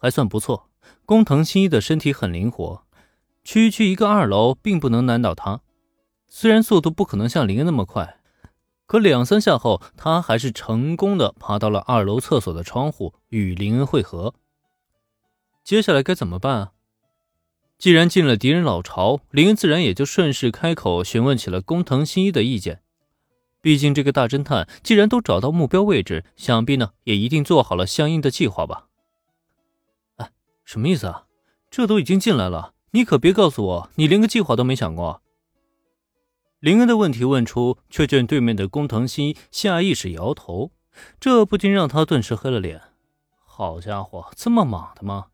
还算不错。工藤新一的身体很灵活，区区一个二楼并不能难倒他。虽然速度不可能像林恩那么快，可两三下后，他还是成功的爬到了二楼厕所的窗户，与林恩会合。接下来该怎么办啊？既然进了敌人老巢，林恩自然也就顺势开口询问起了工藤新一的意见。毕竟这个大侦探既然都找到目标位置，想必呢也一定做好了相应的计划吧？什么意思啊？这都已经进来了，你可别告诉我你连个计划都没想过。林恩的问题问出，却见对面的工藤新下意识摇头，这不禁让他顿时黑了脸。好家伙，这么莽的吗？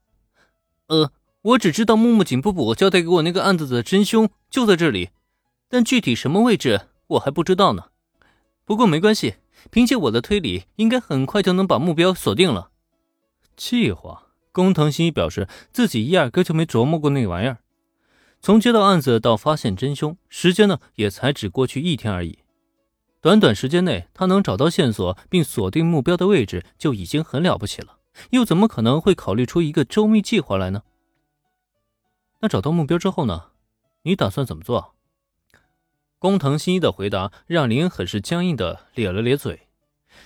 呃，我只知道木木警部部交代给我那个案子的真凶就在这里，但具体什么位置我还不知道呢。不过没关系，凭借我的推理，应该很快就能把目标锁定了。计划，工藤新一表示自己压根就没琢磨过那玩意儿。从接到案子到发现真凶，时间呢也才只过去一天而已。短短时间内，他能找到线索并锁定目标的位置，就已经很了不起了。又怎么可能会考虑出一个周密计划来呢？那找到目标之后呢？你打算怎么做？工藤新一的回答让林很是僵硬的咧了咧嘴。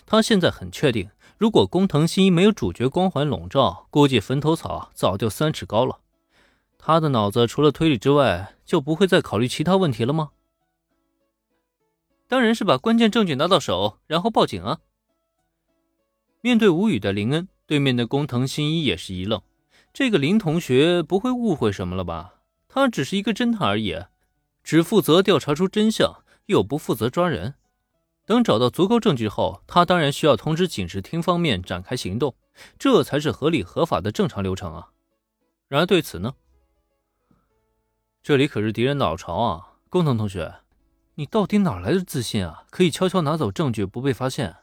他现在很确定，如果工藤新一没有主角光环笼罩，估计坟头草早就三尺高了。他的脑子除了推理之外，就不会再考虑其他问题了吗？当然是把关键证据拿到手，然后报警啊！面对无语的林恩，对面的工藤新一也是一愣。这个林同学不会误会什么了吧？他只是一个侦探而已。只负责调查出真相，又不负责抓人。等找到足够证据后，他当然需要通知警视厅方面展开行动，这才是合理合法的正常流程啊。然而对此呢，这里可是敌人老巢啊！工藤同学，你到底哪来的自信啊？可以悄悄拿走证据不被发现？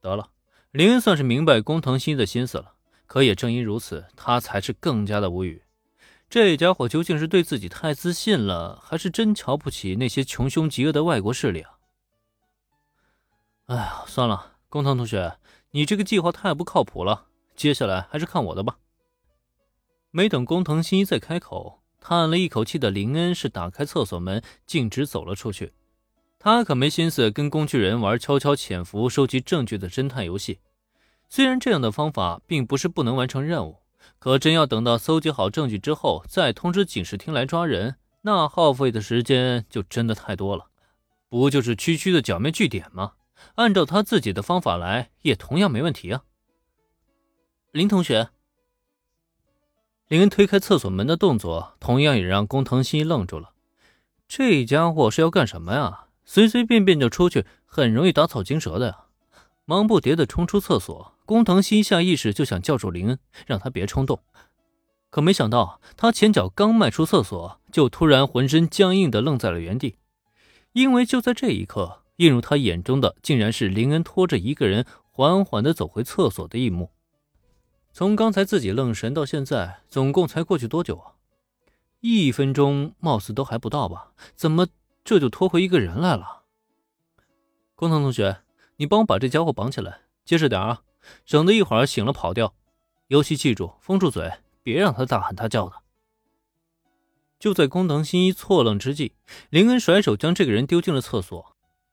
得了，林恩算是明白工藤新的心思了。可也正因如此，他才是更加的无语。这家伙究竟是对自己太自信了，还是真瞧不起那些穷凶极恶的外国势力啊？哎呀，算了，工藤同学，你这个计划太不靠谱了。接下来还是看我的吧。没等工藤新一再开口，叹了一口气的林恩是打开厕所门，径直走了出去。他可没心思跟工具人玩悄悄潜伏、收集证据的侦探游戏。虽然这样的方法并不是不能完成任务。可真要等到搜集好证据之后，再通知警视厅来抓人，那耗费的时间就真的太多了。不就是区区的剿灭据点吗？按照他自己的方法来，也同样没问题啊。林同学，林恩推开厕所门的动作，同样也让工藤新愣住了。这家伙是要干什么呀？随随便便就出去，很容易打草惊蛇的呀。忙不迭的冲出厕所，工藤新下意识就想叫住林恩，让他别冲动。可没想到，他前脚刚迈出厕所，就突然浑身僵硬的愣在了原地。因为就在这一刻，映入他眼中的竟然是林恩拖着一个人缓缓地走回厕所的一幕。从刚才自己愣神到现在，总共才过去多久啊？一分钟貌似都还不到吧？怎么这就拖回一个人来了？工藤同学。你帮我把这家伙绑起来，结实点啊，省得一会儿醒了跑掉。尤其记住，封住嘴，别让他大喊大叫的。就在工藤新一错愣之际，林恩甩手将这个人丢进了厕所，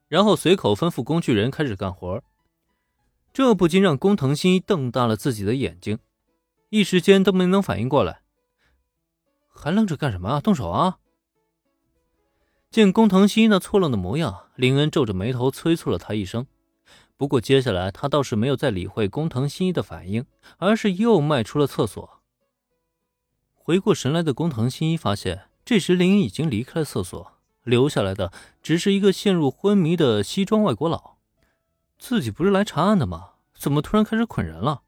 然后随口吩咐工具人开始干活。这不禁让工藤新一瞪大了自己的眼睛，一时间都没能反应过来。还愣着干什么啊？动手啊！见工藤新一那错愣的模样，林恩皱着眉头催促了他一声。不过接下来他倒是没有再理会工藤新一的反应，而是又迈出了厕所。回过神来的工藤新一发现，这时林已经离开了厕所，留下来的只是一个陷入昏迷的西装外国佬。自己不是来查案的吗？怎么突然开始捆人了？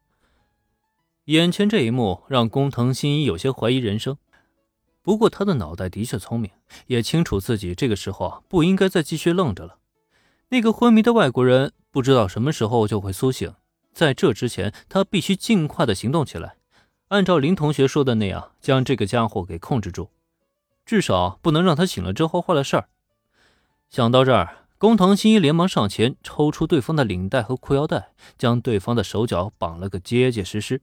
眼前这一幕让工藤新一有些怀疑人生。不过他的脑袋的确聪明，也清楚自己这个时候不应该再继续愣着了。那个昏迷的外国人。不知道什么时候就会苏醒，在这之前，他必须尽快的行动起来，按照林同学说的那样，将这个家伙给控制住，至少不能让他醒了之后坏了事儿。想到这儿，工藤新一连忙上前抽出对方的领带和裤腰带，将对方的手脚绑了个结结实实。